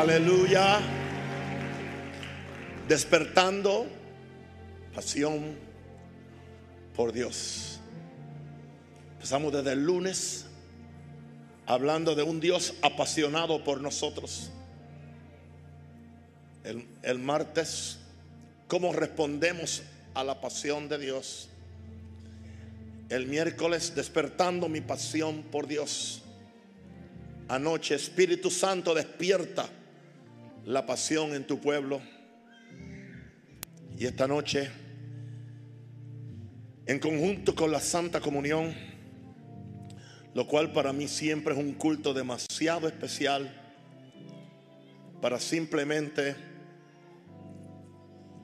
Aleluya. Despertando pasión por Dios. Empezamos desde el lunes hablando de un Dios apasionado por nosotros. El, martes, cómo respondemos a la pasión de Dios. El miércoles, despertando mi pasión por Dios. Anoche, Espíritu Santo, despierta la pasión en tu pueblo. Y esta noche, en conjunto con la Santa Comunión, lo cual para mí siempre es un culto demasiado especial para simplemente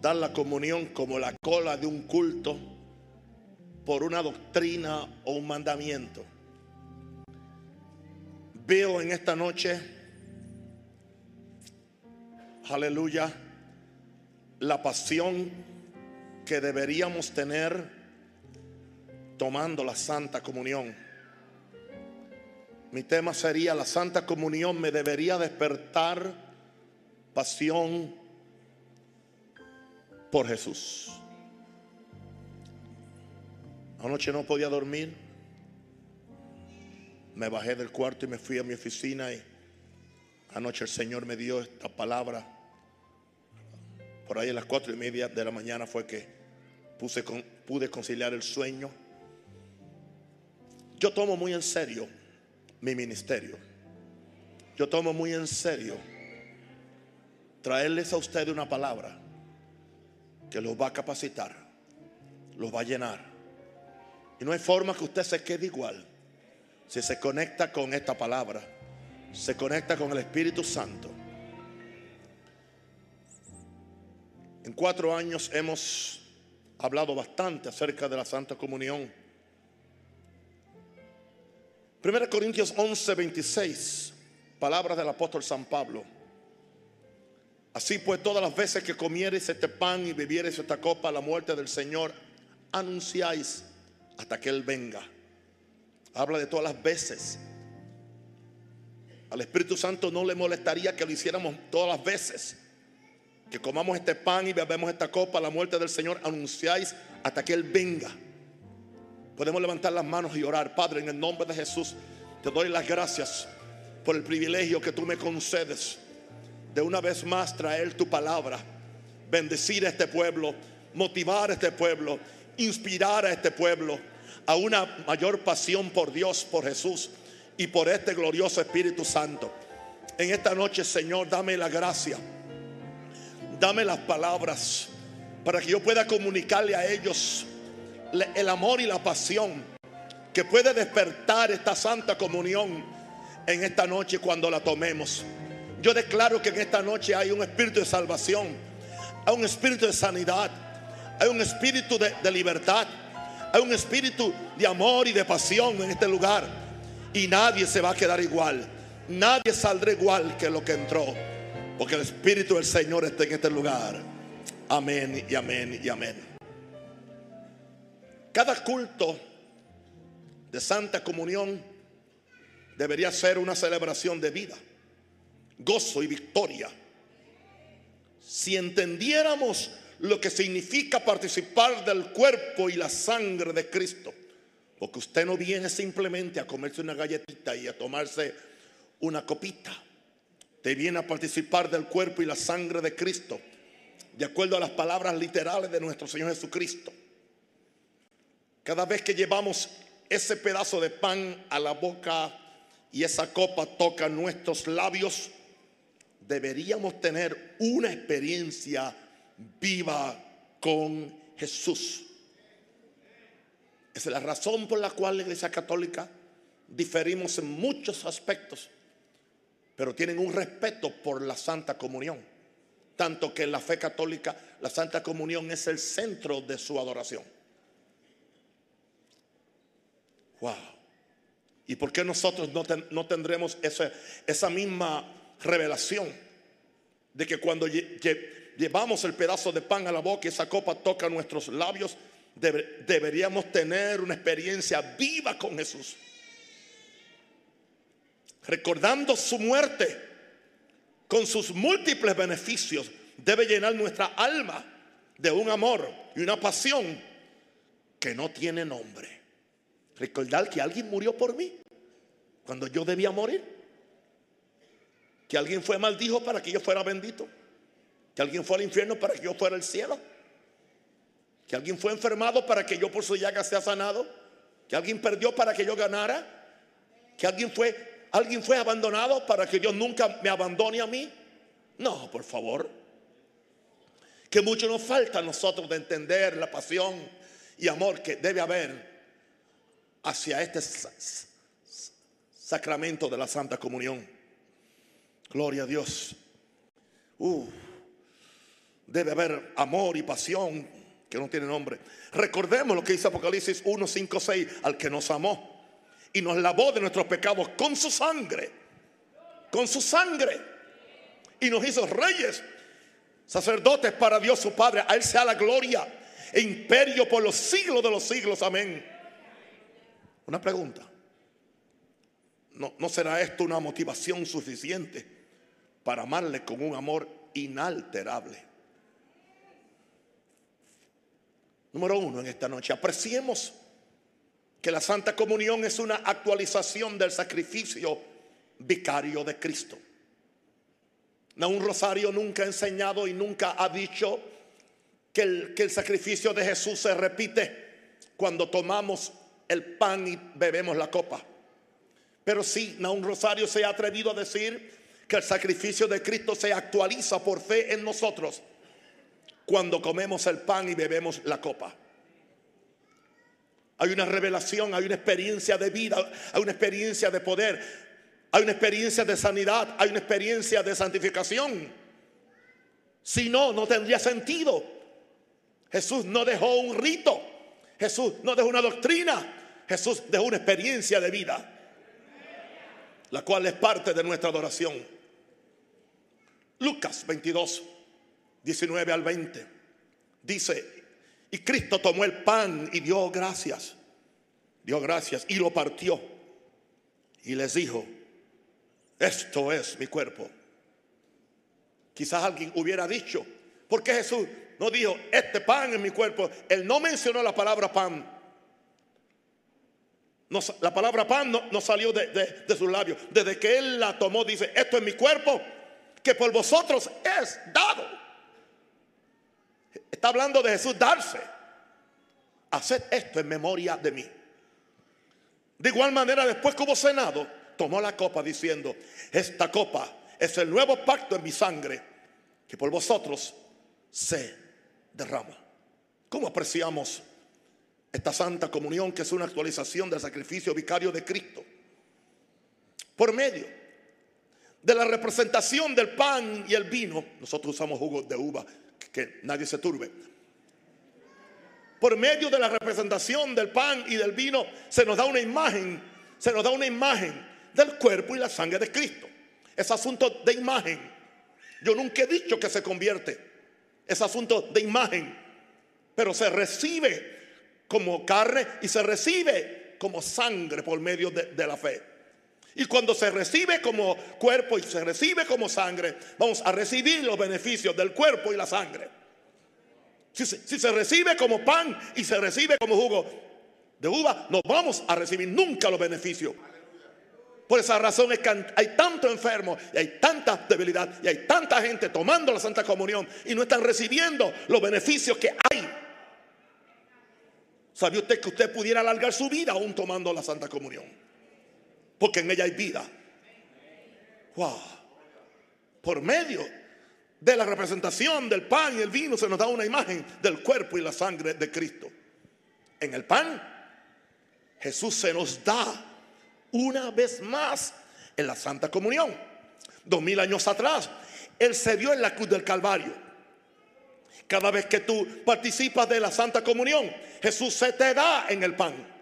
dar la comunión como la cola de un culto por una doctrina o un mandamiento. Veo en esta noche, aleluya, la pasión que deberíamos tener tomando la Santa Comunión. Mi tema sería, la Santa Comunión me debería despertar pasión por Jesús. Anoche no podía dormir. Me bajé del cuarto y me fui a mi oficina y anoche el Señor me dio esta palabra. Por ahí a las cuatro y media de la mañana fue que puse pude conciliar el sueño. Yo tomo muy en serio mi ministerio. Yo tomo muy en serio traerles a ustedes una palabra que los va a capacitar, los va a llenar. Y no hay forma que usted se quede igual si se conecta con esta palabra, se conecta con el Espíritu Santo. En cuatro años hemos hablado bastante acerca de la Santa Comunión. 1 Corintios 11, 26, palabras del apóstol San Pablo. Así pues, todas las veces que comieres este pan y bebieres esta copa, la muerte del Señor, anunciáis hasta que Él venga. Habla de todas las veces. Al Espíritu Santo no le molestaría que lo hiciéramos todas las veces. Que comamos este pan y bebemos esta copa, la muerte del Señor, anunciáis hasta que Él venga. Podemos levantar las manos y orar. Padre, en el nombre de Jesús, te doy las gracias por el privilegio que tú me concedes de una vez más traer tu palabra, bendecir a este pueblo, motivar a este pueblo, inspirar a este pueblo a una mayor pasión por Dios, por Jesús y por este glorioso Espíritu Santo. En esta noche, Señor, dame la gracia, dame las palabras para que yo pueda comunicarle a ellos el amor y la pasión que puede despertar esta santa comunión en esta noche cuando la tomemos. Yo declaro que en esta noche hay un espíritu de salvación, hay un espíritu de sanidad, hay un espíritu de, libertad, hay un espíritu de amor y de pasión en este lugar. Y nadie se va a quedar igual, nadie saldrá igual que lo que entró, porque el espíritu del Señor está en este lugar. Amén y amén y amén. Cada culto de Santa Comunión debería ser una celebración de vida gozo y victoria. Si entendiéramos lo que significa participar del cuerpo y la sangre de Cristo, porque usted no viene simplemente a comerse una galletita y a tomarse una copita, usted viene a participar del cuerpo y la sangre de Cristo, de acuerdo a las palabras literales de nuestro Señor Jesucristo. Cada vez que llevamos ese pedazo de pan a la boca y esa copa toca nuestros labios, deberíamos tener una experiencia viva con Jesús. Esa es la razón por la cual la Iglesia Católica diferimos en muchos aspectos, pero tienen un respeto por la Santa Comunión. Tanto que en la fe católica la Santa Comunión es el centro de su adoración. Wow. ¿Y por qué nosotros no, tendremos esa misma revelación de que cuando llevamos el pedazo de pan a la boca y esa copa toca nuestros labios, deberíamos tener una experiencia viva con Jesús. Recordando su muerte con sus múltiples beneficios, debe llenar nuestra alma de un amor y una pasión que no tiene nombre. Recordar que alguien murió por mí cuando yo debía morir. Que alguien fue maldijo para que yo fuera bendito. Que alguien fue al infierno para que yo fuera al cielo. Que alguien fue enfermado para que yo por su llaga sea sanado. Que alguien perdió para que yo ganara. Que alguien fue, alguien fue abandonado para que Dios nunca me abandone a mí. No, por favor. Que mucho nos falta a nosotros de entender la pasión y amor que debe haber hacia este sacramento de la Santa Comunión. Gloria a Dios. Uh, debe haber amor y pasión que no tiene nombre. Recordemos lo que dice Apocalipsis 1, 5, 6, al que nos amó y nos lavó de nuestros pecados con su sangre, con su sangre, y nos hizo reyes, sacerdotes para Dios su Padre. A Él sea la gloria e imperio por los siglos de los siglos. Amén. Una pregunta. ¿No, ¿No será esto una motivación suficiente para amarle con un amor inalterable? Número uno en esta noche, apreciemos que la Santa Comunión es una actualización del sacrificio vicario de Cristo. un Rosario nunca ha enseñado y nunca ha dicho que el, que el sacrificio de Jesús se repite cuando tomamos el pan y bebemos la copa. Pero sí, un Rosario se ha atrevido a decir que el sacrificio de Cristo se actualiza por fe en nosotros cuando comemos el pan y bebemos la copa. Hay una revelación, hay una experiencia de vida, hay una experiencia de poder, hay una experiencia de sanidad, hay una experiencia de santificación. Si no, no tendría sentido. Jesús no dejó un rito, Jesús no dejó una doctrina, Jesús dejó una experiencia de vida, la cual es parte de nuestra adoración. Lucas 22, 19 al 20, dice, y Cristo tomó el pan y dio gracias. Dio gracias y lo partió. Y les dijo, esto es mi cuerpo. Quizás alguien hubiera dicho, ¿por qué Jesús no dijo, este pan es mi cuerpo? Él no mencionó la palabra pan. la palabra pan no, salió de, de sus labios. Desde que Él la tomó, dice, esto es mi cuerpo, que por vosotros es dado. Está hablando de Jesús darse. Haced esto en memoria de mí. De igual manera, después que hubo cenado, tomó la copa diciendo, esta copa es el nuevo pacto en mi sangre que por vosotros se derrama. ¿Cómo apreciamos esta santa comunión que es una actualización del sacrificio vicario de Cristo? Por medio de la representación del pan y el vino, nosotros usamos jugo de uva que nadie se turbe. Por medio de la representación del pan y del vino se nos da una imagen, se nos da una imagen del cuerpo y la sangre de Cristo. Es asunto de imagen. Yo nunca he dicho que se convierte. Es asunto de imagen. Pero se recibe como carne y se recibe como sangre por medio de, de la fe. Y cuando se recibe como cuerpo y se recibe como sangre, vamos a recibir los beneficios del cuerpo y la sangre. Si se, recibe como pan y se recibe como jugo de uva, no vamos a recibir nunca los beneficios. Por esa razón es que hay tanto enfermo y hay tanta debilidad y hay tanta gente tomando la Santa Comunión y no están recibiendo los beneficios que hay. ¿Sabía usted que usted pudiera alargar su vida aún tomando la Santa Comunión? Porque en ella hay vida. Wow. Por medio de la representación del pan y el vino se nos da una imagen del cuerpo y la sangre de Cristo. En el pan, Jesús se nos da una vez más en la Santa Comunión. Dos mil años atrás, Él se dio en la cruz del Calvario. Cada vez que tú participas de la Santa Comunión, Jesús se te da en el pan.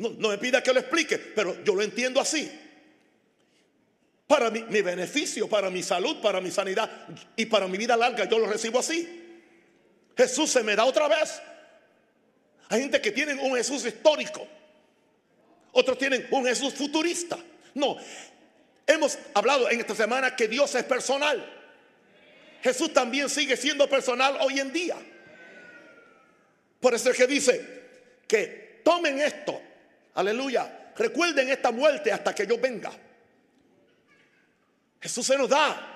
No, me pida que lo explique, pero yo lo entiendo así. Para mi, mi, beneficio, para mi salud, para mi sanidad y para mi vida larga, yo lo recibo así. Jesús se me da otra vez. Hay gente que tiene un Jesús histórico. Otros tienen un Jesús futurista. No, Hemos hablado en esta semana que Dios es personal. Jesús también sigue siendo personal hoy en día. Por eso es que dice que tomen esto, aleluya, recuerden esta muerte hasta que yo venga. Jesús se nos da.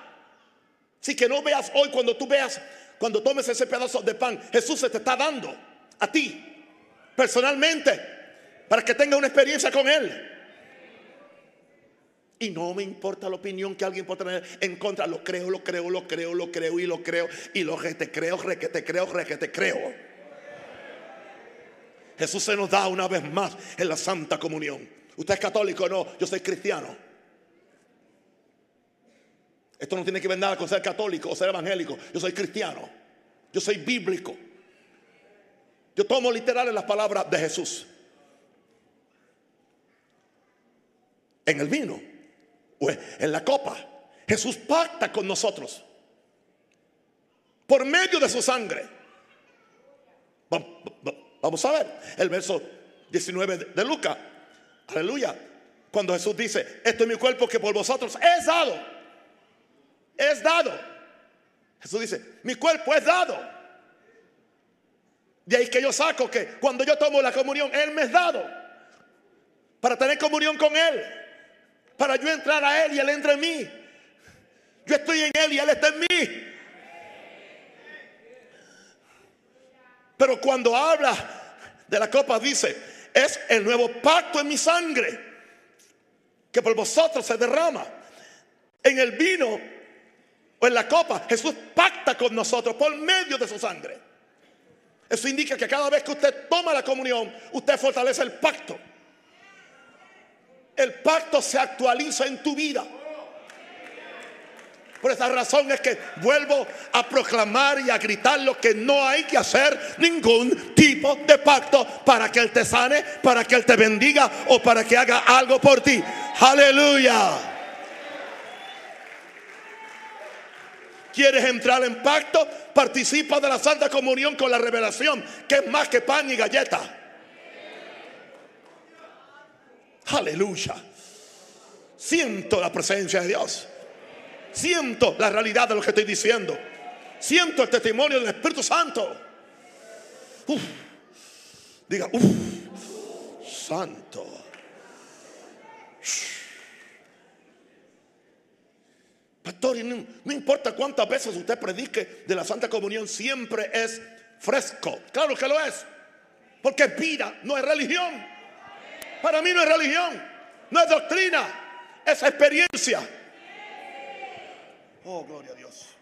Así que no veas hoy cuando tú veas, cuando tomes ese pedazo de pan, Jesús se te está dando a ti, personalmente, para que tenga una experiencia con Él. Y no me importa la opinión que alguien pueda tener en contra. Lo creo, lo creo, lo creo, lo creo y lo creo. Y lo que te creo, re que te creo, re que te creo. Jesús se nos da una vez más en la Santa Comunión. ¿Usted es católico? No, yo soy cristiano. Esto no tiene que ver nada con ser católico o ser evangélico. Yo soy cristiano. Yo soy bíblico. Yo tomo literal las palabras de Jesús. En el vino o en la copa. Jesús pacta con nosotros. Por medio de su sangre. Vamos a ver el verso 19 de Lucas. Aleluya. Cuando Jesús dice, esto es mi cuerpo que por vosotros es dado. Es dado. Jesús dice, mi cuerpo es dado. De ahí que yo saco que cuando yo tomo la comunión, Él me es dado. Para tener comunión con Él. Para yo entrar a Él y Él entra en mí. Yo estoy en Él y Él está en mí. Pero cuando habla de la copa dice, es el nuevo pacto en mi sangre que por vosotros se derrama. En el vino o en la copa, Jesús pacta con nosotros por medio de su sangre. Eso indica que cada vez que usted toma la comunión, usted fortalece el pacto. El pacto se actualiza en tu vida. Por esa razón es que vuelvo a proclamar y a gritar lo que no hay que hacer ningún tipo de pacto para que Él te sane, para que Él te bendiga o para que haga algo por ti. Aleluya. ¿Quieres entrar en pacto? Participa de la Santa Comunión con la revelación, que es más que pan y galleta. Aleluya. Siento la presencia de Dios. Siento la realidad de lo que estoy diciendo. Siento el testimonio del Espíritu Santo. Diga, santo. Pastor, no, no, importa cuántas veces usted predique de la Santa Comunión, siempre es fresco. Claro que lo es. Porque vida, no es religión. Para mí no es religión, no es doctrina, es experiencia. Oh, gloria a Dios.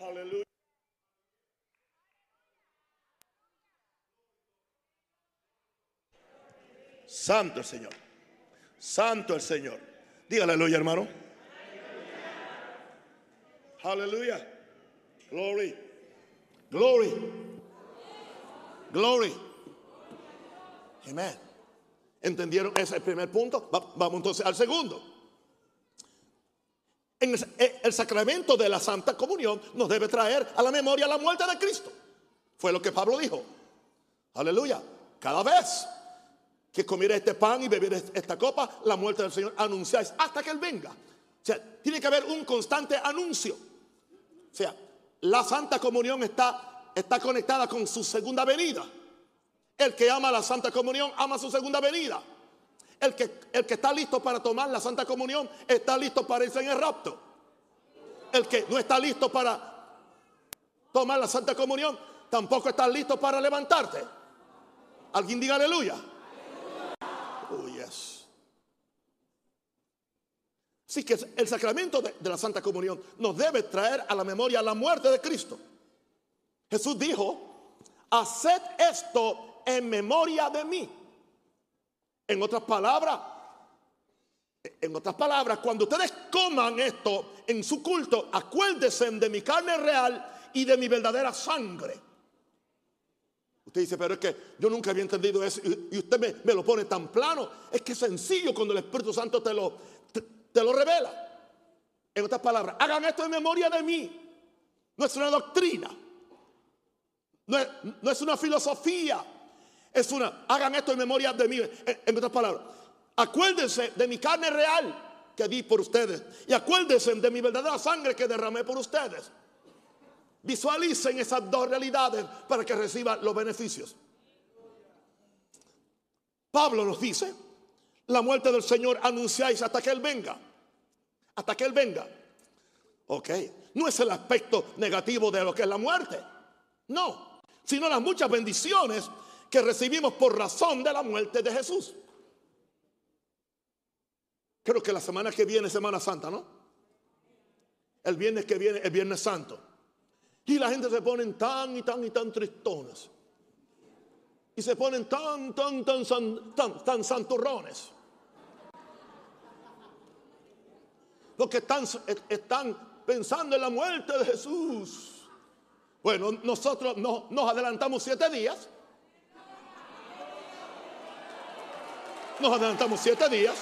Aleluya. Santo el Señor. Santo el Señor. Dígale aleluya, hermano. Aleluya. Glory. Glory. Glory. Amén. ¿Entendieron ese primer punto? vamos entonces al segundo. Eh, el, sacramento de la Santa Comunión nos debe traer a la memoria la muerte de Cristo. Fue lo que Pablo dijo. Aleluya. Cada vez que comiera este pan y bebiera esta copa, la muerte del Señor anunciáis hasta que Él venga. O sea, tiene que haber un constante anuncio. O sea, la Santa Comunión está, está conectada con su segunda venida. El que ama la Santa Comunión ama su segunda venida. El que, el que está listo para tomar la Santa Comunión está listo para irse en el rapto. El que no está listo para tomar la Santa Comunión tampoco está listo para levantarte. Alguien diga aleluya. Oh, yes. Así que el sacramento de, de la Santa Comunión nos debe traer a la memoria la muerte de Cristo. Jesús dijo, haced esto en memoria de mí. En otras palabras, en otras palabras, cuando ustedes coman esto en su culto, acuérdense de mi carne real y de mi verdadera sangre. Usted dice, pero es que yo nunca había entendido eso y usted me, lo pone tan plano. Es que es sencillo cuando el Espíritu Santo te lo, te, lo revela. En otras palabras, hagan esto en memoria de mí. No es una doctrina. No es, no es una filosofía Es una, hagan esto en memoria de mí. En, otras palabras, acuérdense de mi carne real que di por ustedes. Y acuérdense de mi verdadera sangre que derramé por ustedes. Visualicen esas dos realidades para que reciban los beneficios. Pablo nos dice, la muerte del Señor anunciáis hasta que Él venga. Hasta que Él venga. Ok, no es el aspecto negativo de lo que es la muerte. No, sino las muchas bendiciones que recibimos por razón de la muerte de Jesús. Creo que la semana que viene es Semana Santa, ¿no? El viernes que viene es Viernes Santo. Y la gente se ponen tan y tan y tan tristones. Y se ponen tan, tan, tan, tan, tan, santurrones. Porque están, están pensando en la muerte de Jesús. Bueno, nosotros nos adelantamos siete días. Nos adelantamos siete días.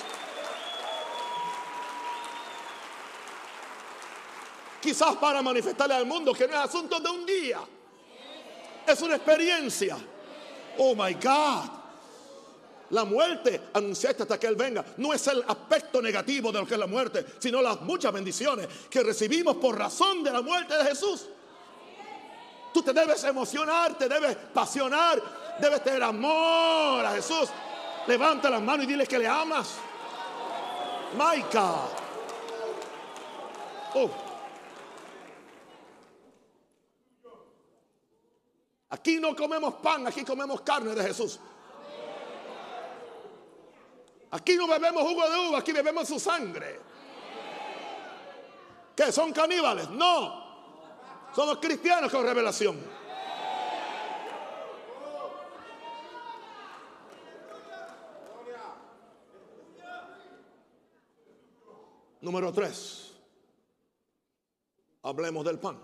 Quizás para manifestarle al mundo que no es asunto de un día. Es una experiencia. Oh my God. La muerte anunciaste hasta que Él venga. No es el aspecto negativo de lo que es la muerte, sino las muchas bendiciones que recibimos por razón de la muerte de Jesús. Tú te debes emocionar, te debes pasionar, debes tener amor a Jesús. Levanta las manos y dile que le amas. My God. Oh. Aquí no comemos pan, aquí comemos carne de Jesús. Aquí no bebemos jugo de uva, aquí bebemos su sangre. ¿Qué? ¿Son caníbales? No. Somos cristianos con revelación. Número tres. Hablemos del pan.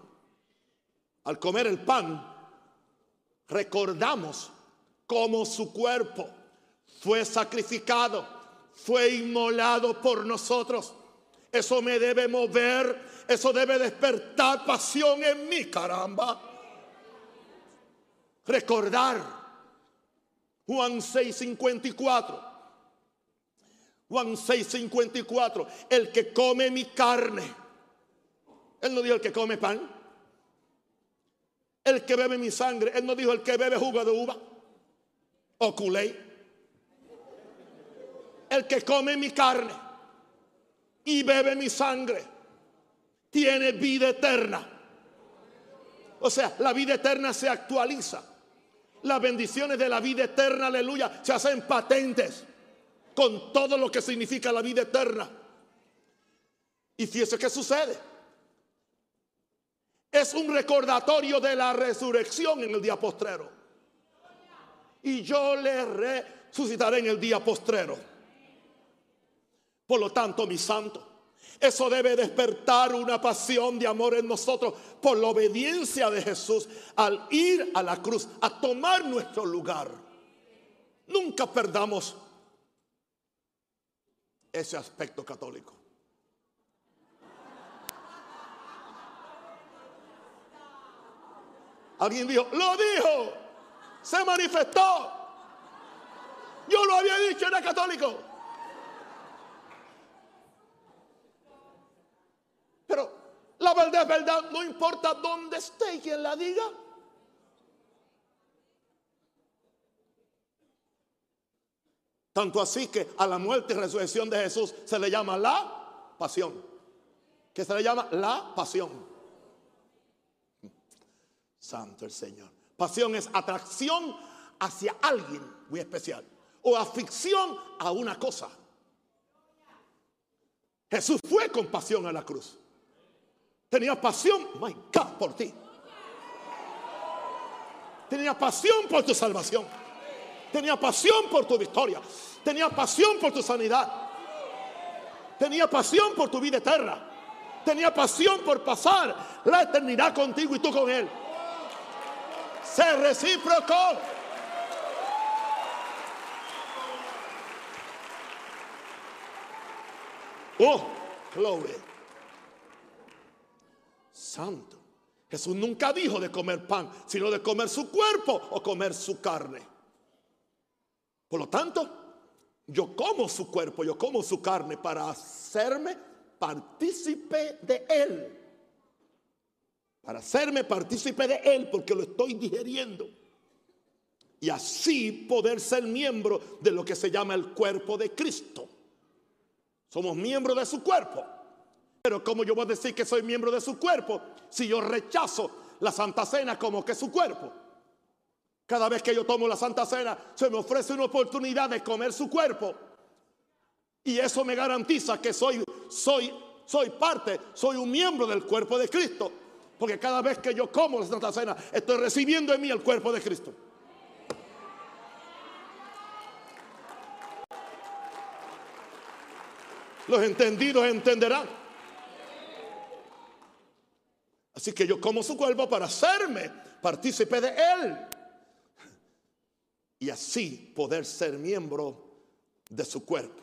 Al comer el pan, recordamos cómo su cuerpo fue sacrificado, fue inmolado por nosotros. Eso me debe mover, eso debe despertar pasión en mí, caramba. Recordar Juan 6:54. Juan 6:54, el que come mi carne. Él no dijo el que come pan el que bebe mi sangre. Él no dijo el que bebe jugo de uva o culé. El que come mi carne y bebe mi sangre tiene vida eterna. O sea, la vida eterna se actualiza. Las bendiciones de la vida eterna, aleluya, se hacen patentes con todo lo que significa la vida eterna. Y fíjese qué sucede es un recordatorio de la resurrección en el día postrero. Y yo le resucitaré en el día postrero. Por lo tanto, mi santo, eso debe despertar una pasión de amor en nosotros por la obediencia de Jesús al ir a la cruz, a tomar nuestro lugar. Nunca perdamos ese aspecto católico. Alguien dijo, lo dijo, se manifestó. Yo lo había dicho, era católico. Pero la verdad es verdad, no importa dónde esté y quien la diga. Tanto así que a la muerte y resurrección de Jesús se le llama la pasión. Que se le llama la pasión. Santo el Señor. Pasión es atracción hacia alguien muy especial o afición a una cosa. Jesús fue con pasión a la cruz. Tenía pasión, my God, por ti. Tenía pasión por tu salvación. Tenía pasión por tu victoria. Tenía pasión por tu sanidad. Tenía pasión por tu vida eterna. Tenía pasión por pasar la eternidad contigo y tú con Él se recíproco. Oh, gloria. Santo. Jesús nunca dijo de comer pan, sino de comer su cuerpo o comer su carne. Por lo tanto, yo como su cuerpo, yo como su carne para hacerme partícipe de él. Para hacerme partícipe de él porque lo estoy digeriendo. Y así poder ser miembro de lo que se llama el cuerpo de Cristo. Somos miembros de su cuerpo. Pero ¿cómo yo voy a decir que soy miembro de su cuerpo si yo rechazo la Santa Cena como que su cuerpo? Cada vez que yo tomo la Santa Cena, se me ofrece una oportunidad de comer su cuerpo. Y eso me garantiza que soy, soy, soy parte, soy un miembro del cuerpo de Cristo. Porque cada vez que yo como la Santa Cena, estoy recibiendo en mí el cuerpo de Cristo. Los entendidos entenderán. Así que yo como su cuerpo para hacerme partícipe de él. Y así poder ser miembro de su cuerpo.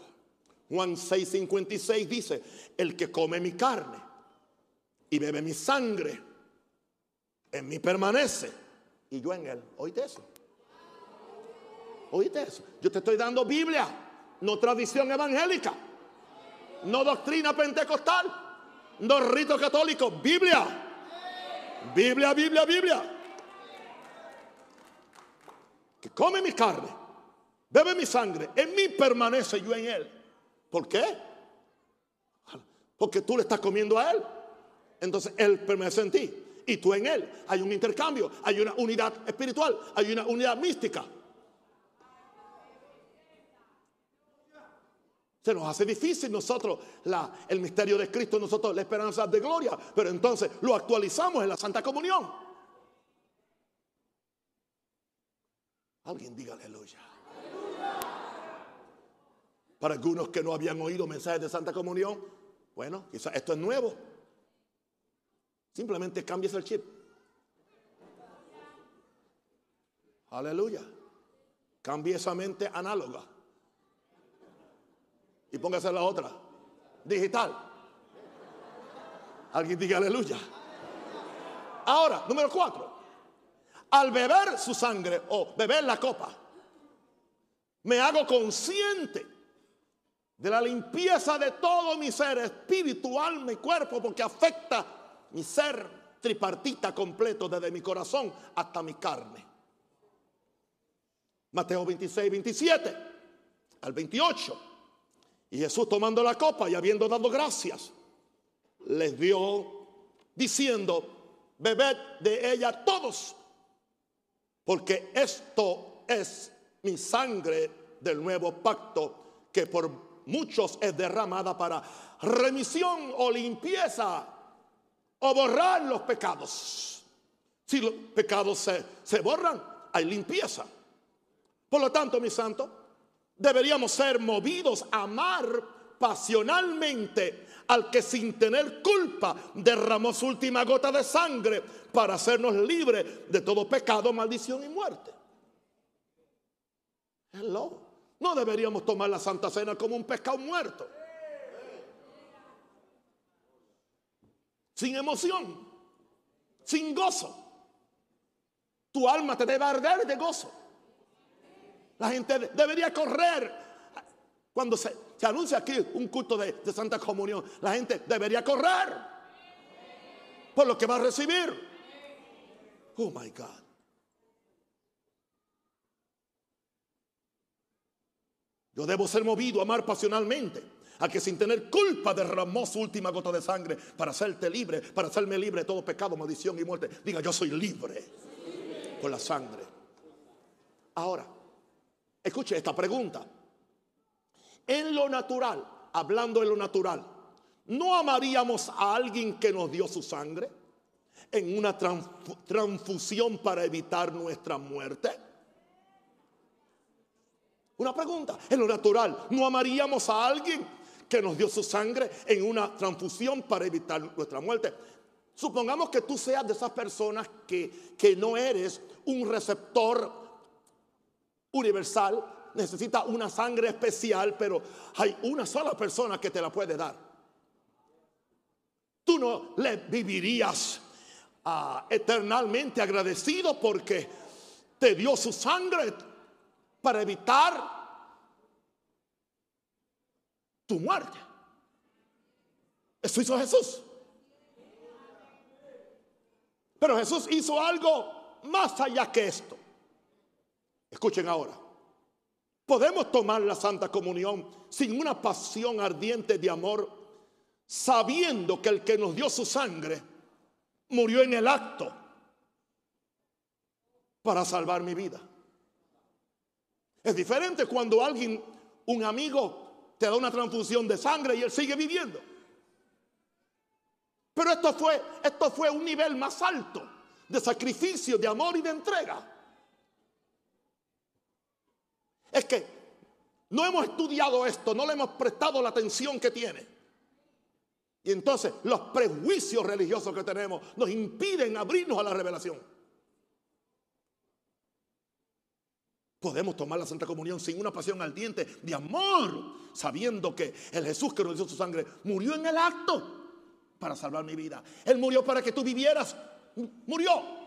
Juan 6:56 dice, el que come mi carne y bebe mi sangre, en mí permanece y yo en él. ¿Oíste eso? ¿Oíste eso? Yo te estoy dando Biblia, no tradición evangélica, no doctrina pentecostal, no rito católico, Biblia. Biblia, Biblia, Biblia. Que come mi carne, bebe mi sangre, en mí permanece yo en él. ¿Por qué? Porque tú le estás comiendo a él. Entonces él permanece en ti y tú en él. Hay un intercambio, hay una unidad espiritual, hay una unidad mística. Se nos hace difícil nosotros el misterio de Cristo, nosotros la esperanza de gloria, pero entonces lo actualizamos en la Santa Comunión. Alguien diga aleluya. Para algunos que no habían oído mensajes de Santa Comunión, bueno, quizás esto es nuevo. Simplemente cambies el chip. Aleluya. Cambie esa mente análoga y póngase la otra, digital. Alguien diga aleluya. Ahora, número cuatro. Al beber su sangre o beber la copa, me hago consciente de la limpieza de todo mi ser, espiritual, mi cuerpo, porque afecta mi ser tripartita completo, desde mi corazón hasta mi carne. Mateo 26, 27 al 28. Y Jesús tomando la copa y habiendo dado gracias, les dio diciendo, bebed de ella todos, porque esto es mi sangre del nuevo pacto que por muchos es derramada para remisión o limpieza o borrar los pecados. Si los pecados se, se borran, hay limpieza. Por lo tanto, mi santo, deberíamos ser movidos a amar pasionalmente al que sin tener culpa derramó su última gota de sangre para hacernos libres de todo pecado, maldición y muerte. Hello. No deberíamos tomar la Santa Cena como un pescado muerto. Sin emoción, sin gozo. Tu alma te debe arder de gozo. La gente debería correr. Cuando se, anuncia aquí un culto de, Santa Comunión, la gente debería correr por lo que va a recibir. Oh my God. Yo debo ser movido a amar pasionalmente a que sin tener culpa derramó su última gota de sangre para hacerte libre, para hacerme libre de todo pecado, maldición y muerte. Diga, yo soy libre por la sangre. Ahora, Escuche esta pregunta. En lo natural, hablando en lo natural, ¿no amaríamos a alguien que nos dio su sangre en una transfusión para evitar nuestra muerte? Una pregunta, en lo natural, ¿no amaríamos a alguien que nos dio su sangre en una transfusión para evitar nuestra muerte? Supongamos que tú seas de esas personas que, que no eres un receptor universal, necesita una sangre especial, pero hay una sola persona que te la puede dar. Tú no le vivirías ah, eternamente agradecido porque te dio su sangre para evitar tu muerte. Eso hizo Jesús. Pero Jesús hizo algo más allá que esto. Escuchen ahora. Podemos tomar la Santa Comunión sin una pasión ardiente de amor, sabiendo que el que nos dio su sangre murió en el acto para salvar mi vida. Es diferente cuando alguien, un amigo, te da una transfusión de sangre y él sigue viviendo. Pero esto fue, esto fue un nivel más alto de sacrificio, de amor y de entrega. Es que no hemos estudiado esto, no le hemos prestado la atención que tiene. Y entonces los prejuicios religiosos que tenemos nos impiden abrirnos a la revelación. Podemos tomar la Santa Comunión sin una pasión ardiente de amor, sabiendo que el Jesús que nos dio su sangre murió en el acto para salvar mi vida. Él murió para que tú vivieras. Murió.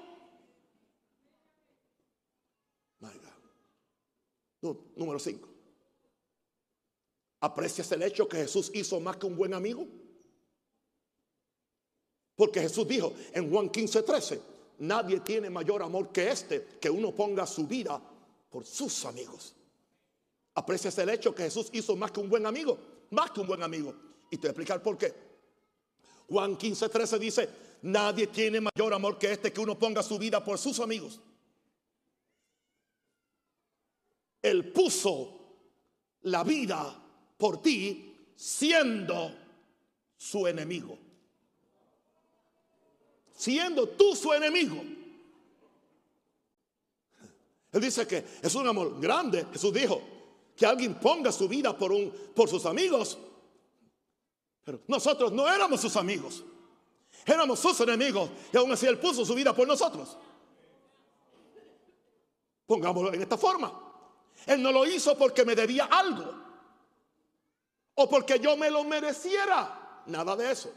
Número 5. ¿Aprecias el hecho que Jesús hizo más que un buen amigo? Porque Jesús dijo en Juan 15, 13, nadie tiene mayor amor que este, que uno ponga su vida por sus amigos. ¿Aprecias el hecho que Jesús hizo más que un buen amigo? Más que un buen amigo. Y te voy a explicar por qué. Juan 15, 13 dice, nadie tiene mayor amor que este, que uno ponga su vida por sus amigos. Él puso la vida por ti siendo su enemigo. Siendo tú su enemigo. Él dice que es un amor grande. Jesús dijo que alguien ponga su vida por, un, por sus amigos. Pero nosotros no éramos sus amigos. Éramos sus enemigos. Y aún así Él puso su vida por nosotros. Pongámoslo en esta forma. Él no lo hizo porque me debía algo. O porque yo me lo mereciera. Nada de eso.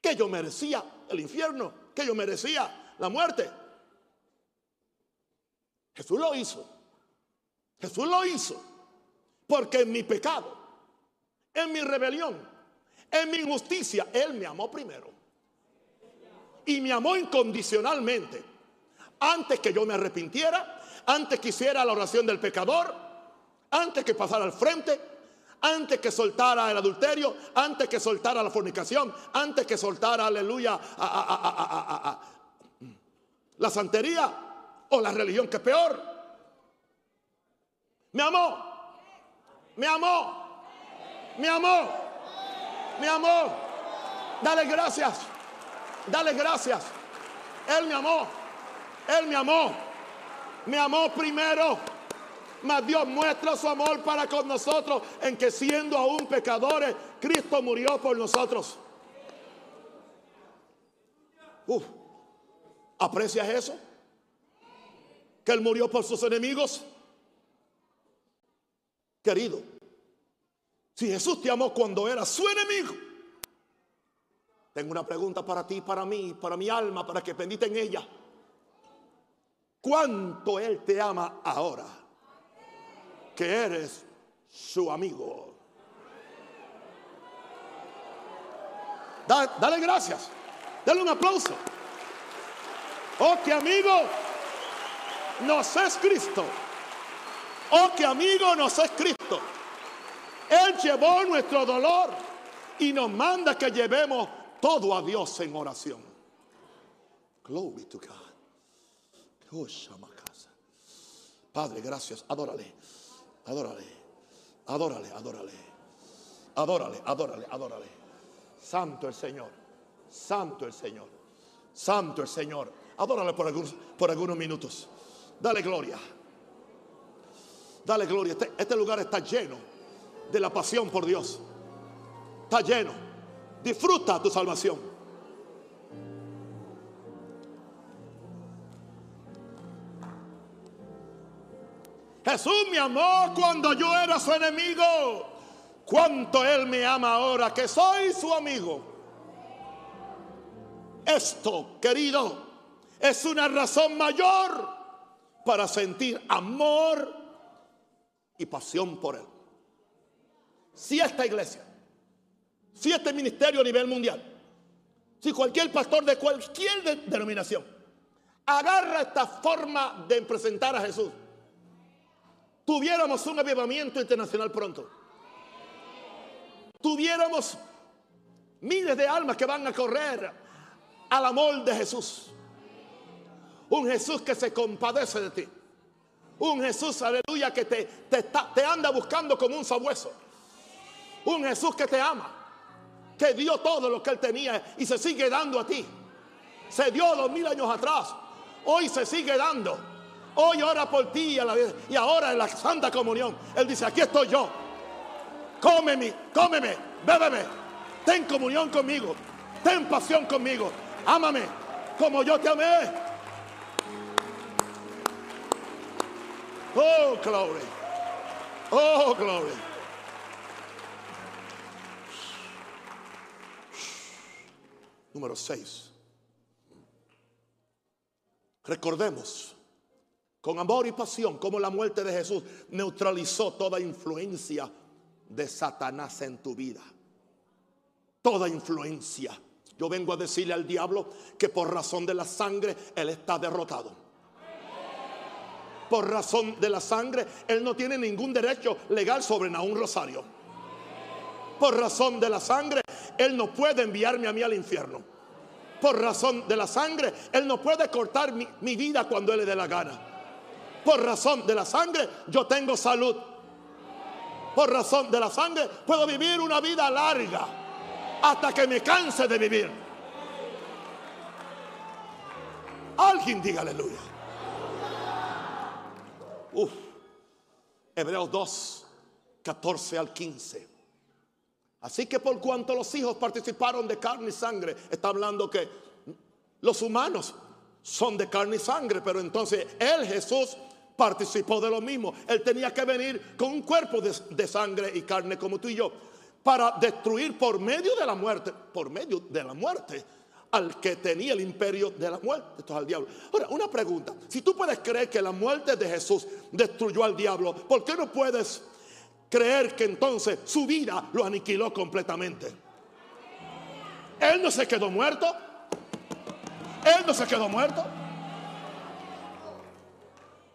Que yo merecía el infierno. Que yo merecía la muerte. Jesús lo hizo. Jesús lo hizo. Porque en mi pecado, en mi rebelión, en mi injusticia, Él me amó primero. Y me amó incondicionalmente. Antes que yo me arrepintiera, antes que hiciera la oración del pecador, antes que pasara al frente, antes que soltara el adulterio, antes que soltara la fornicación, antes que soltara, aleluya, la santería o la religión que es peor. Me amó, me amó, me amó, me amó. Dale gracias, dale gracias. Él me amó, Él me amó me amó primero. Mas Dios muestra su amor para con nosotros en que siendo aún pecadores, Cristo murió por nosotros. Uf, ¿Aprecias eso? Que Él murió por sus enemigos. Querido, si Jesús te amó cuando era su enemigo, tengo una pregunta para ti, para mí, para mi alma, para que bendita en ella cuánto Él te ama ahora, que eres su amigo. Dale, gracias, dale un aplauso. Oh, que amigo nos es Cristo. Oh, que amigo nos es Cristo. Él llevó nuestro dolor y nos manda que llevemos todo a Dios en oración. Glory to God. Padre, gracias. Adórale. Adórale. Adórale, adórale. Adórale, adórale, adórale. Santo el Señor. Santo el Señor. Santo el Señor. Adórale por algunos, por algunos minutos. Dale gloria. Dale gloria. Este, este lugar está lleno de la pasión por Dios. Está lleno. Disfruta tu salvación. Jesús me amó cuando yo era su enemigo. Cuánto Él me ama ahora que soy su amigo. Esto, querido, es una razón mayor para sentir amor y pasión por Él. Si esta iglesia, si este ministerio a nivel mundial, si cualquier pastor de cualquier denominación agarra esta forma de presentar a Jesús, tuviéramos un avivamiento internacional pronto. Tuviéramos miles de almas que van a correr al amor de Jesús. Un Jesús que se compadece de ti. Un Jesús, aleluya, que te, te, anda buscando como un sabueso. Un Jesús que te ama. Que dio todo lo que él tenía y se sigue dando a ti. Se dio dos mil años atrás. Hoy se sigue dando. Hoy ora por ti y, ahora en la Santa Comunión. Él dice, aquí estoy yo. Cómeme, cómeme, bébeme. Ten comunión conmigo. Ten pasión conmigo. Ámame como yo te amé. Oh, glory. Oh, glory. Número 6. Recordemos con amor y pasión cómo la muerte de Jesús neutralizó toda influencia de Satanás en tu vida. Toda influencia. Yo vengo a decirle al diablo que por razón de la sangre él está derrotado por razón de la sangre, él no tiene ningún derecho legal sobre un Rosario. Por razón de la sangre, él no puede enviarme a mí al infierno. Por razón de la sangre, él no puede cortar mi, mi vida cuando él le dé la gana. Por razón de la sangre, yo tengo salud. Por razón de la sangre, puedo vivir una vida larga hasta que me canse de vivir. Alguien diga aleluya. Uf. Hebreos 2, 14 al 15. Así que por cuanto los hijos participaron de carne y sangre, está hablando que los humanos son de carne y sangre, pero entonces él, Jesús, participó de lo mismo. Él tenía que venir con un cuerpo de, de, sangre y carne como tú y yo, para destruir por medio de la muerte, por medio de la muerte, al que tenía el imperio de la muerte. Esto es al diablo. Ahora, una pregunta. Si tú puedes creer que la muerte de Jesús destruyó al diablo, ¿por qué no puedes creer que entonces su vida lo aniquiló completamente? Él no se quedó muerto. Él no se quedó muerto.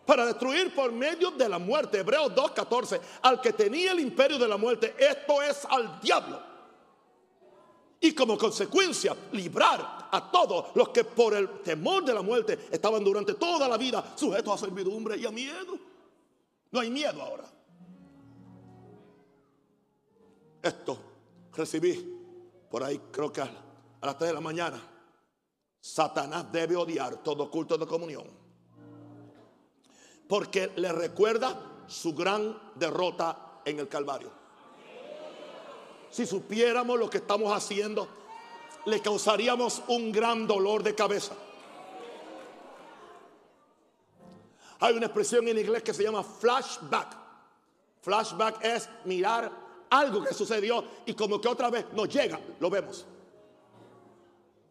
Para destruir por medio de la muerte, Hebreos 2.14, al que tenía el imperio de la muerte, esto es al diablo y como consecuencia librar a todos los que por el temor de la muerte estaban durante toda la vida sujetos a servidumbre y a miedo. No hay miedo ahora. Esto recibí por ahí, creo que a las 3 de la mañana. Satanás debe odiar todo culto de comunión. Porque le recuerda su gran derrota en el Calvario si supiéramos lo que estamos haciendo, le causaríamos un gran dolor de cabeza. Hay una expresión en inglés que se llama flashback. Flashback es mirar algo que sucedió y como que otra vez nos llega, lo vemos.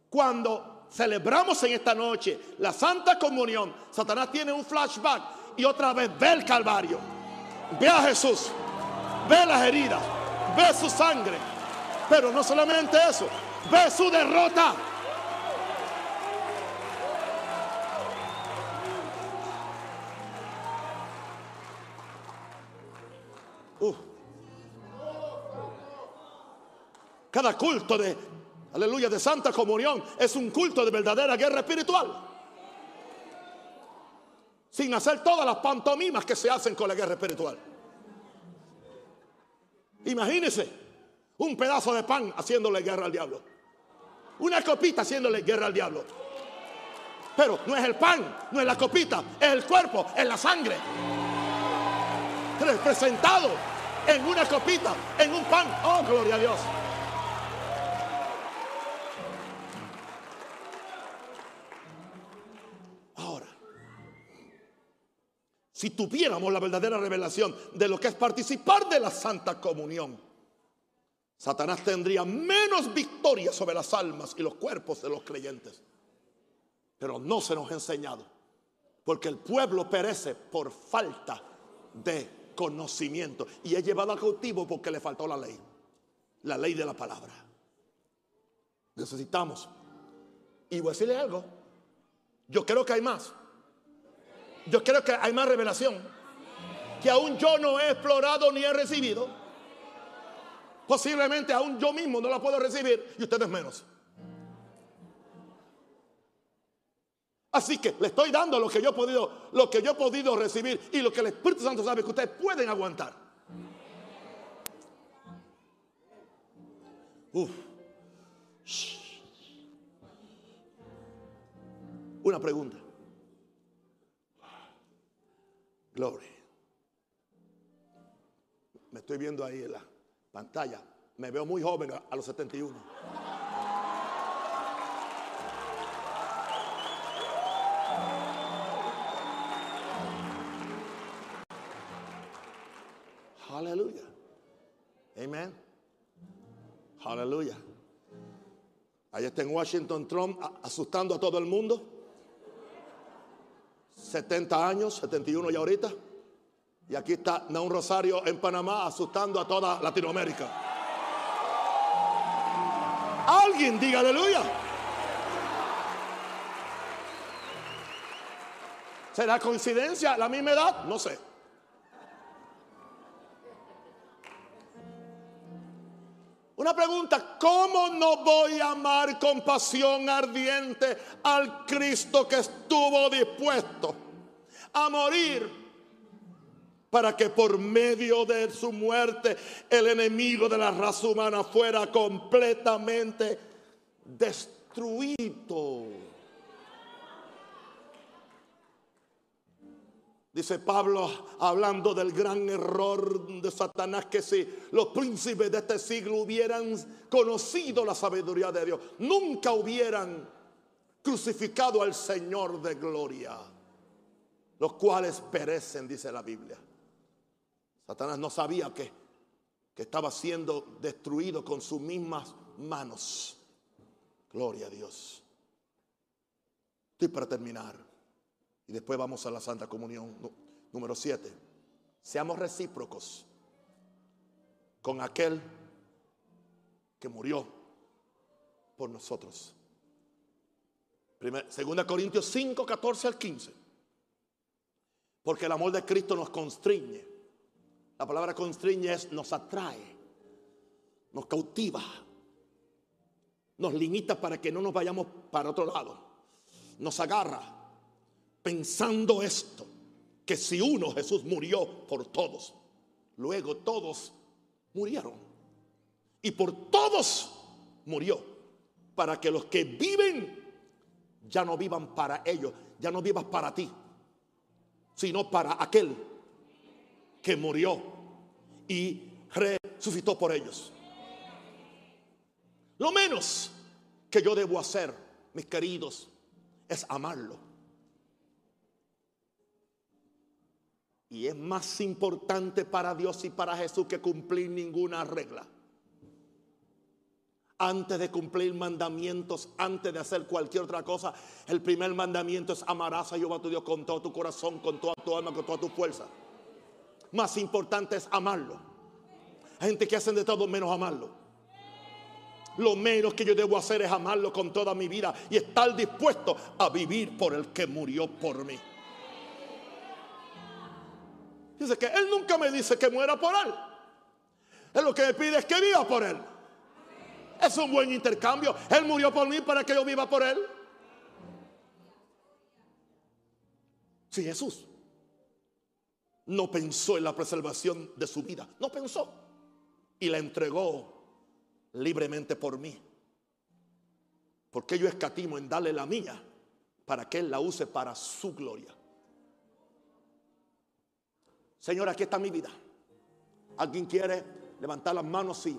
Cuando celebramos en esta noche la Santa Comunión, Satanás tiene un flashback y otra vez ve el Calvario, ve a Jesús, ve las heridas ve su sangre. Pero no solamente eso, ve su derrota. Uh. Cada culto de, aleluya, de Santa Comunión es un culto de verdadera guerra espiritual. Sin hacer todas las pantomimas que se hacen con la guerra espiritual. Imagínese un pedazo de pan haciéndole guerra al diablo. Una copita haciéndole guerra al diablo. Pero no es el pan, no es la copita, es el cuerpo, es la sangre. Representado en una copita, en un pan. Oh, gloria a Dios. Si tuviéramos la verdadera revelación de lo que es participar de la Santa Comunión, Satanás tendría menos victoria sobre las almas y los cuerpos de los creyentes. Pero no se nos ha enseñado Porque el pueblo perece por falta de conocimiento. Y es llevado a cautivo porque le faltó la ley. La ley de la palabra. Necesitamos. Y voy a decirle algo. Yo creo que hay más. Yo creo que hay más revelación. Que aún yo no he explorado ni he recibido. Posiblemente aún yo mismo no la puedo recibir y ustedes menos. Así que le estoy dando lo que yo he podido, lo que yo he podido recibir y lo que el Espíritu Santo sabe que ustedes pueden aguantar. Uf. Una pregunta. Gloria. Me estoy viendo ahí en la pantalla. Me veo muy joven a los 71. Aleluya. Amén. Aleluya. Ahí está en Washington Trump asustando a todo el mundo. 70 años, 71 ya ahorita. Y aquí está Naun Rosario en Panamá asustando a toda Latinoamérica. Alguien diga aleluya. ¿Será coincidencia la misma edad? No sé. Una pregunta, ¿cómo no voy a amar con pasión ardiente al Cristo que estuvo dispuesto a morir para que por medio de su muerte el enemigo de la raza humana fuera completamente destruido? Dice Pablo hablando del gran error de Satanás que si los príncipes de este siglo hubieran conocido la sabiduría de Dios, nunca hubieran crucificado al Señor de gloria, los cuales perecen, dice la Biblia. Satanás no sabía que, que estaba siendo destruido con sus mismas manos. Gloria a Dios. Estoy para terminar. Y después vamos a la Santa Comunión número 7. Seamos recíprocos con aquel que murió por nosotros. segunda Corintios 5, 14 al 15. Porque el amor de Cristo nos constriñe. La palabra constriñe es nos atrae, nos cautiva, nos limita para que no nos vayamos para otro lado, nos agarra, pensando esto, que si uno Jesús murió por todos, luego todos murieron. Y por todos murió, para que los que viven ya no vivan para ellos, ya no vivas para ti, sino para aquel que murió y resucitó por ellos. Lo menos que yo debo hacer, mis queridos, es amarlo Y es más importante para Dios y para Jesús que cumplir ninguna regla. Antes de cumplir mandamientos, antes de hacer cualquier otra cosa, el primer mandamiento es amarás a Jehová tu Dios con todo tu corazón, con toda tu alma, con toda tu fuerza. Más importante es amarlo. Hay gente que hacen de todo menos amarlo. Lo menos que yo debo hacer es amarlo con toda mi vida y estar dispuesto a vivir por el que murió por mí. Dice que Él nunca me dice que muera por Él. Él lo que me pide es que viva por Él. Es un buen intercambio. Él murió por mí para que yo viva por Él. Si Jesús no pensó en la preservación de su vida, no pensó y la entregó libremente por mí. Porque yo escatimo en darle la mía para que Él la use para su gloria. Señor, aquí está mi vida. ¿Alguien quiere levantar las manos y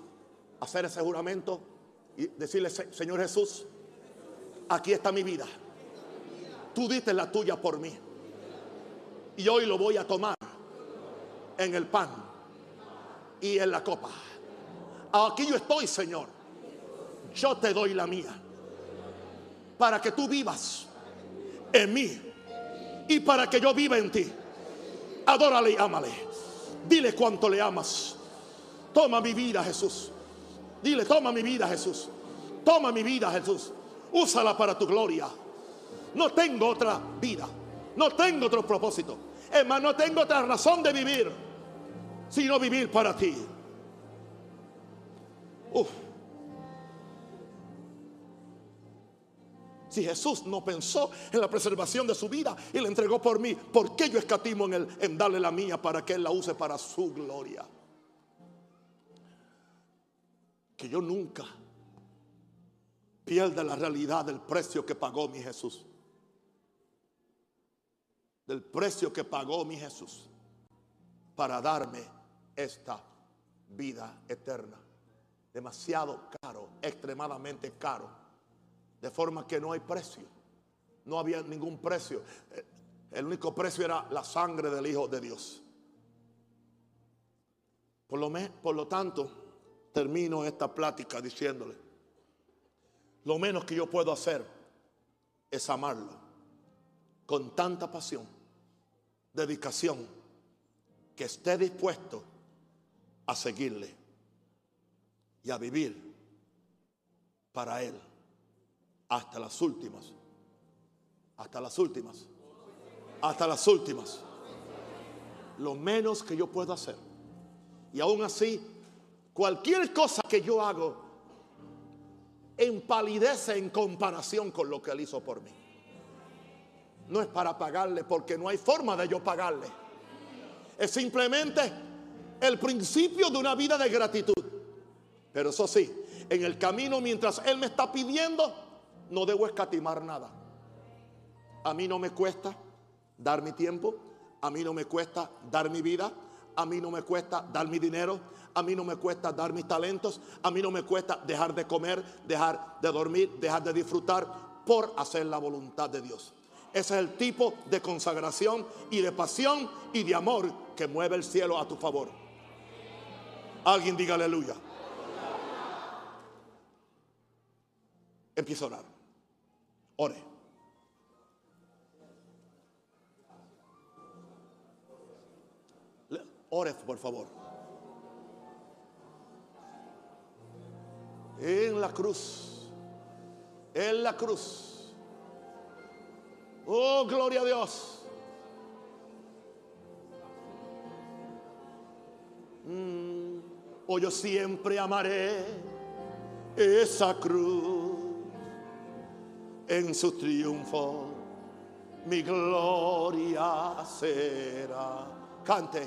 hacer ese juramento y decirle, Señor Jesús, aquí está mi vida. Tú diste la tuya por mí. Y hoy lo voy a tomar en el pan y en la copa. Aquí yo estoy, Señor. Yo te doy la mía. Para que tú vivas en mí y para que yo viva en ti. Adórale y ámale. Dile cuánto le amas. Toma mi vida, Jesús. Dile, toma mi vida, Jesús. Toma mi vida, Jesús. Úsala para tu gloria. No tengo otra vida. No tengo otro propósito. Es más, no tengo otra razón de vivir. Sino vivir para ti. Uf. Si Jesús no pensó en la preservación de su vida y la entregó por mí, ¿por qué yo escatimo en, en darle la mía para que Él la use para su gloria? Que yo nunca pierda la realidad del precio que pagó mi Jesús. Del precio que pagó mi Jesús para darme esta vida eterna. Demasiado caro, extremadamente caro de forma que no hay precio. No había ningún precio. El único precio era la sangre del Hijo de Dios. Por lo, por lo tanto, termino esta plática diciéndole, lo menos que yo puedo hacer es amarlo con tanta pasión, dedicación, que esté dispuesto a seguirle y a vivir para Él hasta las últimas. Hasta las últimas. Hasta las últimas. Lo menos que yo puedo hacer. Y aún así, cualquier cosa que yo hago empalidece en comparación con lo que él hizo por mí. No es para pagarle porque no hay forma de yo pagarle. Es simplemente el principio de una vida de gratitud. Pero eso sí, en el camino mientras Él me está pidiendo, no debo escatimar nada. A mí no me cuesta dar mi tiempo, a mí no me cuesta dar mi vida, a mí no me cuesta dar mi dinero, a mí no me cuesta dar mis talentos, a mí no me cuesta dejar de comer, dejar de dormir, dejar de disfrutar por hacer la voluntad de Dios. Ese es el tipo de consagración y de pasión y de amor que mueve el cielo a tu favor. Alguien diga aleluya. Empieza a orar. Ore. Ore, por favor. En la cruz. En la cruz. Oh, gloria a Dios. Mm, oh, yo siempre amaré esa cruz en su triunfo mi gloria será. Cante.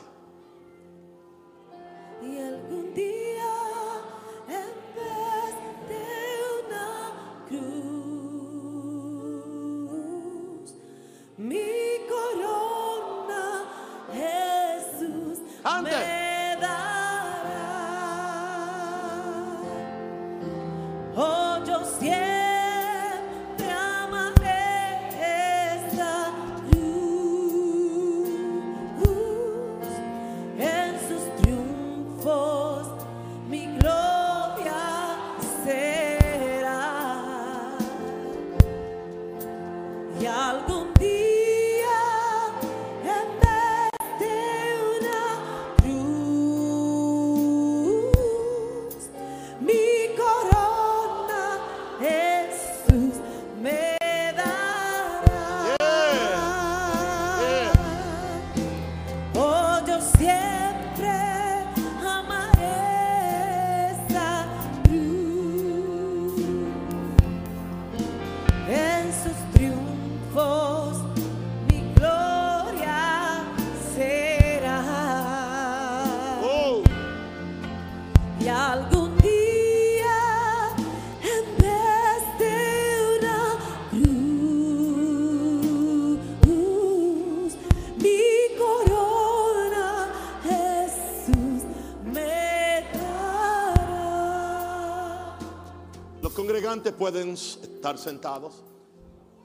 Pueden estar sentados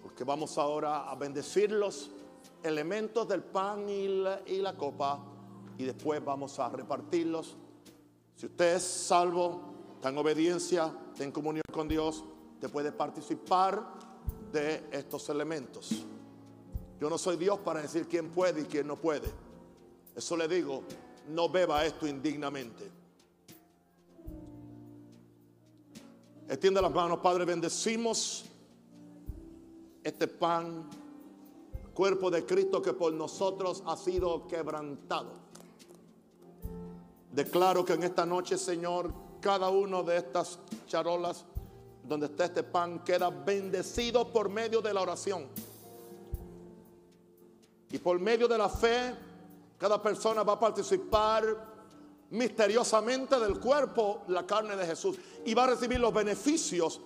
porque vamos ahora a bendecir los elementos del pan y la, copa y después vamos a repartirlos. Si usted es salvo, está en obediencia, está en comunión con Dios, te puede participar de estos elementos. Yo no soy Dios para decir quién puede y quién no puede. Eso le digo, no beba esto indignamente. Extiende las manos, Padre, bendecimos este pan, cuerpo de Cristo que por nosotros ha sido quebrantado. Declaro que en esta noche, Señor, cada uno de estas charolas donde está este pan queda bendecido por medio de la oración. Y por medio de la fe, cada persona va a participar misteriosamente del cuerpo, la carne de Jesús, y va a recibir los beneficios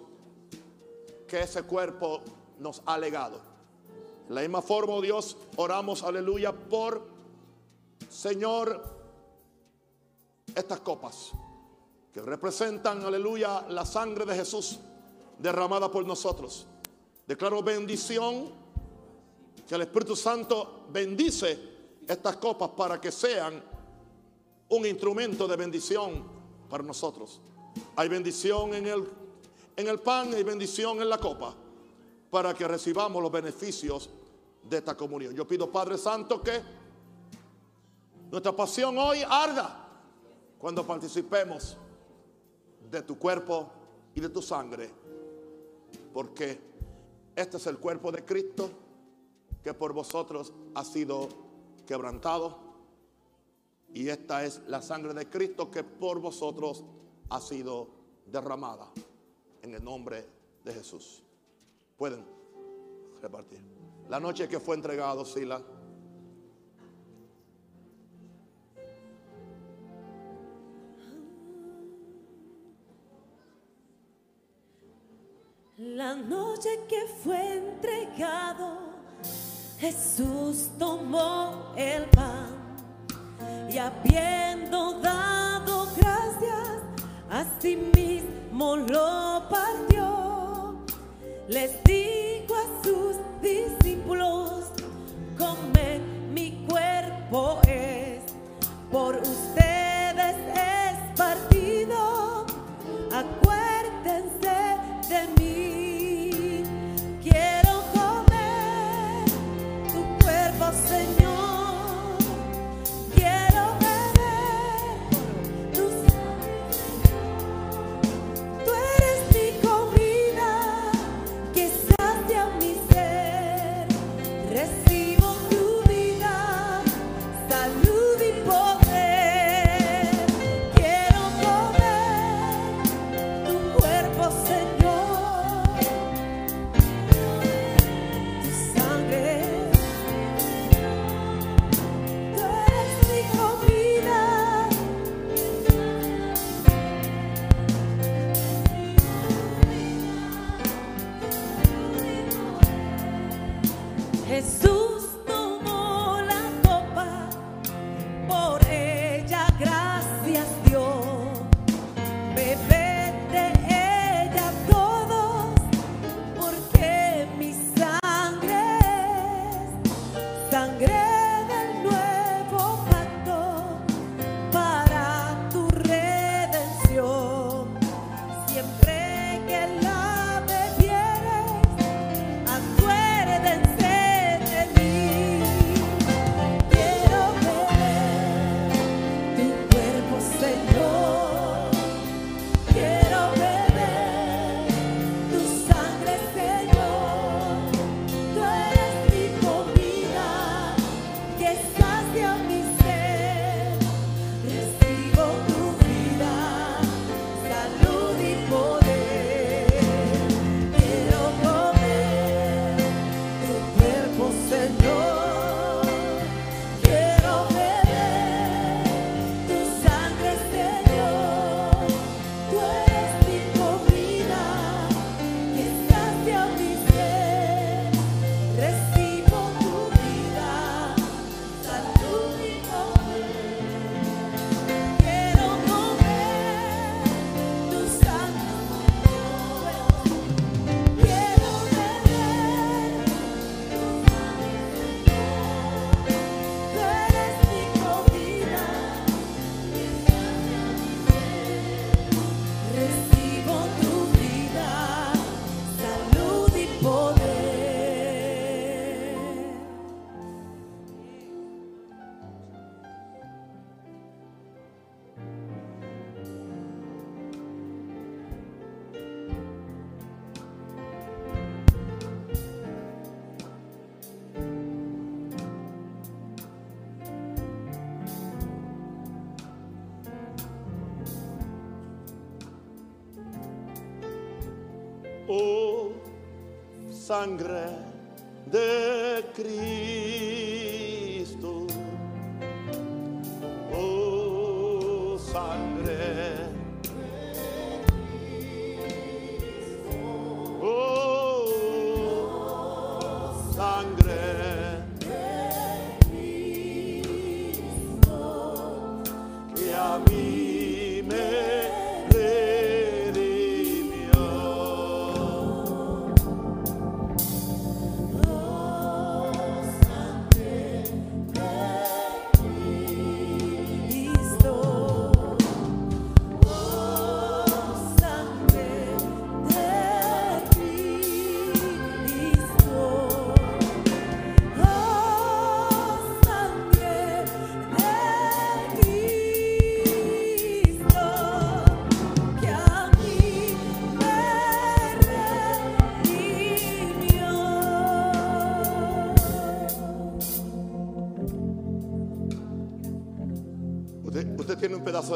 que ese cuerpo nos ha legado. De la misma forma, oh Dios, oramos, aleluya, por Señor, estas copas que representan, aleluya, la sangre de Jesús derramada por nosotros. Declaro bendición, que el Espíritu Santo bendice estas copas para que sean un instrumento de bendición para nosotros. Hay bendición en el, en el pan, hay bendición en la copa, para que recibamos los beneficios de esta comunión. Yo pido, Padre Santo, que nuestra pasión hoy arda cuando participemos de tu cuerpo y de tu sangre, porque este es el cuerpo de Cristo que por vosotros ha sido quebrantado y esta es la sangre de Cristo que por vosotros ha sido derramada en el nombre de Jesús. Pueden repartir. La noche que fue entregado, Sila. La noche que fue entregado, Jesús tomó el pan y habiendo dado gracias, a sí mismo lo partió. Les sangre de Cristo. Oh, sangre. Oh, sangre. Que a mí me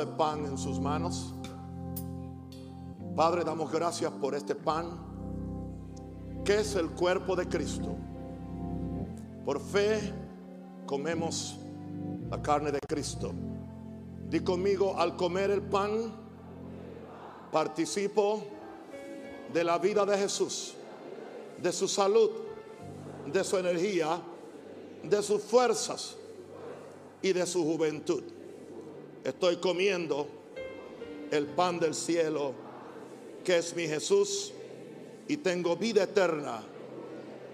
de pan en sus manos. Padre, damos gracias por este pan, que es el cuerpo de Cristo. Por fe comemos la carne de Cristo. Di conmigo, al comer el pan, participo de la vida de Jesús, de su salud, de su energía, de sus fuerzas y de su juventud. Estoy comiendo el pan del cielo, que es mi Jesús, y tengo vida eterna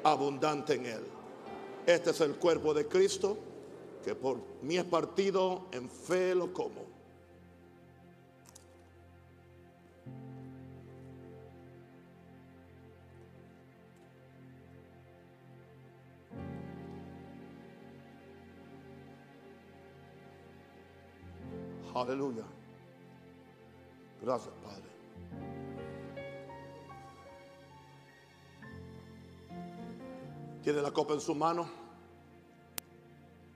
abundante en él. Este es el cuerpo de Cristo, que por mí es partido, en fe lo como. Aleluya. Gracias, Padre. Tiene la copa en su mano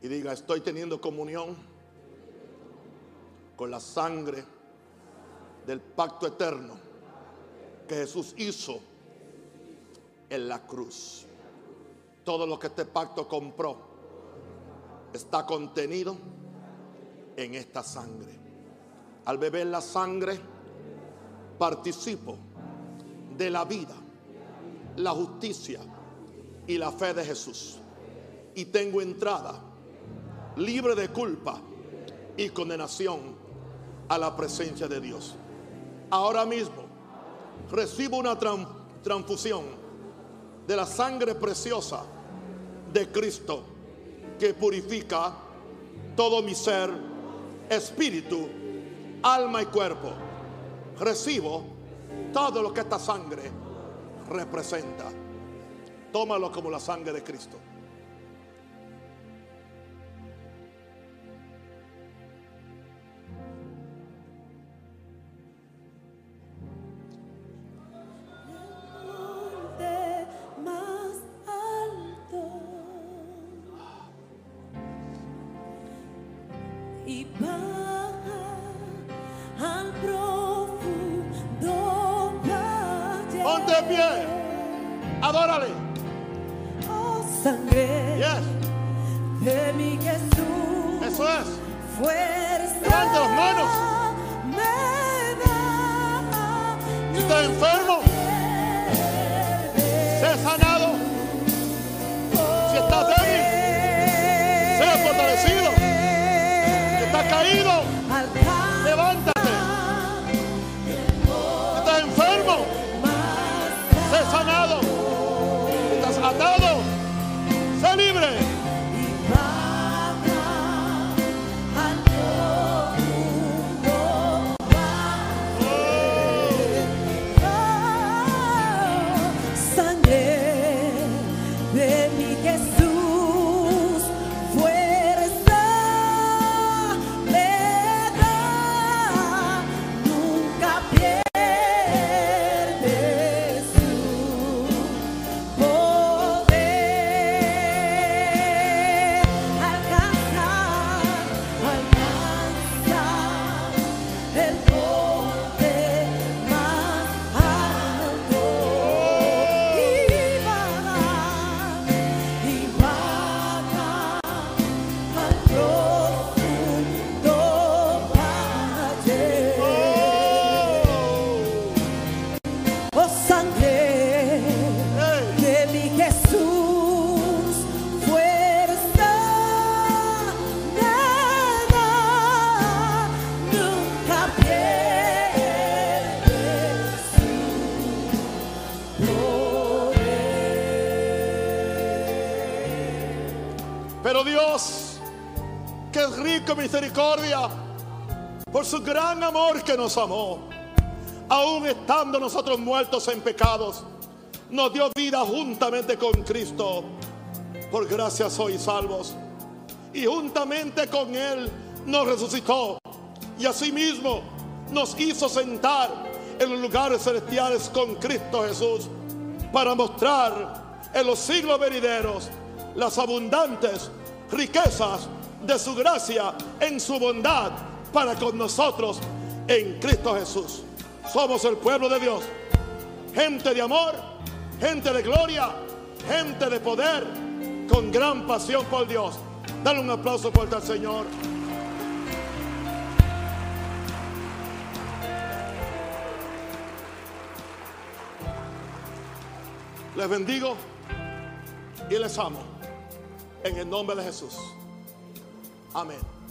y diga, estoy teniendo comunión con la sangre del pacto eterno que Jesús hizo en la cruz. Todo lo que este pacto compró está contenido en esta sangre. Al beber la sangre, participo de la vida, la justicia y la fe de Jesús. Y tengo entrada libre de culpa y condenación a la presencia de Dios. Ahora mismo recibo una tran- transfusión de la sangre preciosa de Cristo que purifica todo mi ser, espíritu, alma y cuerpo. Recibo todo lo que esta sangre representa. Tómalo como la sangre de Cristo. Amor que nos amó, aún estando nosotros muertos en pecados, nos dio vida juntamente con Cristo. Por gracia sois salvos. Y juntamente con Él nos resucitó. Y asimismo nos hizo sentar en los lugares celestiales con Cristo Jesús para mostrar en los siglos venideros las abundantes riquezas de su gracia en su bondad para con nosotros en Cristo Jesús. Somos el pueblo de Dios, gente de amor, gente de gloria, gente de poder, con gran pasión por Dios. Dale un aplauso fuerte al Señor. Les bendigo y les amo en el nombre de Jesús. Amén.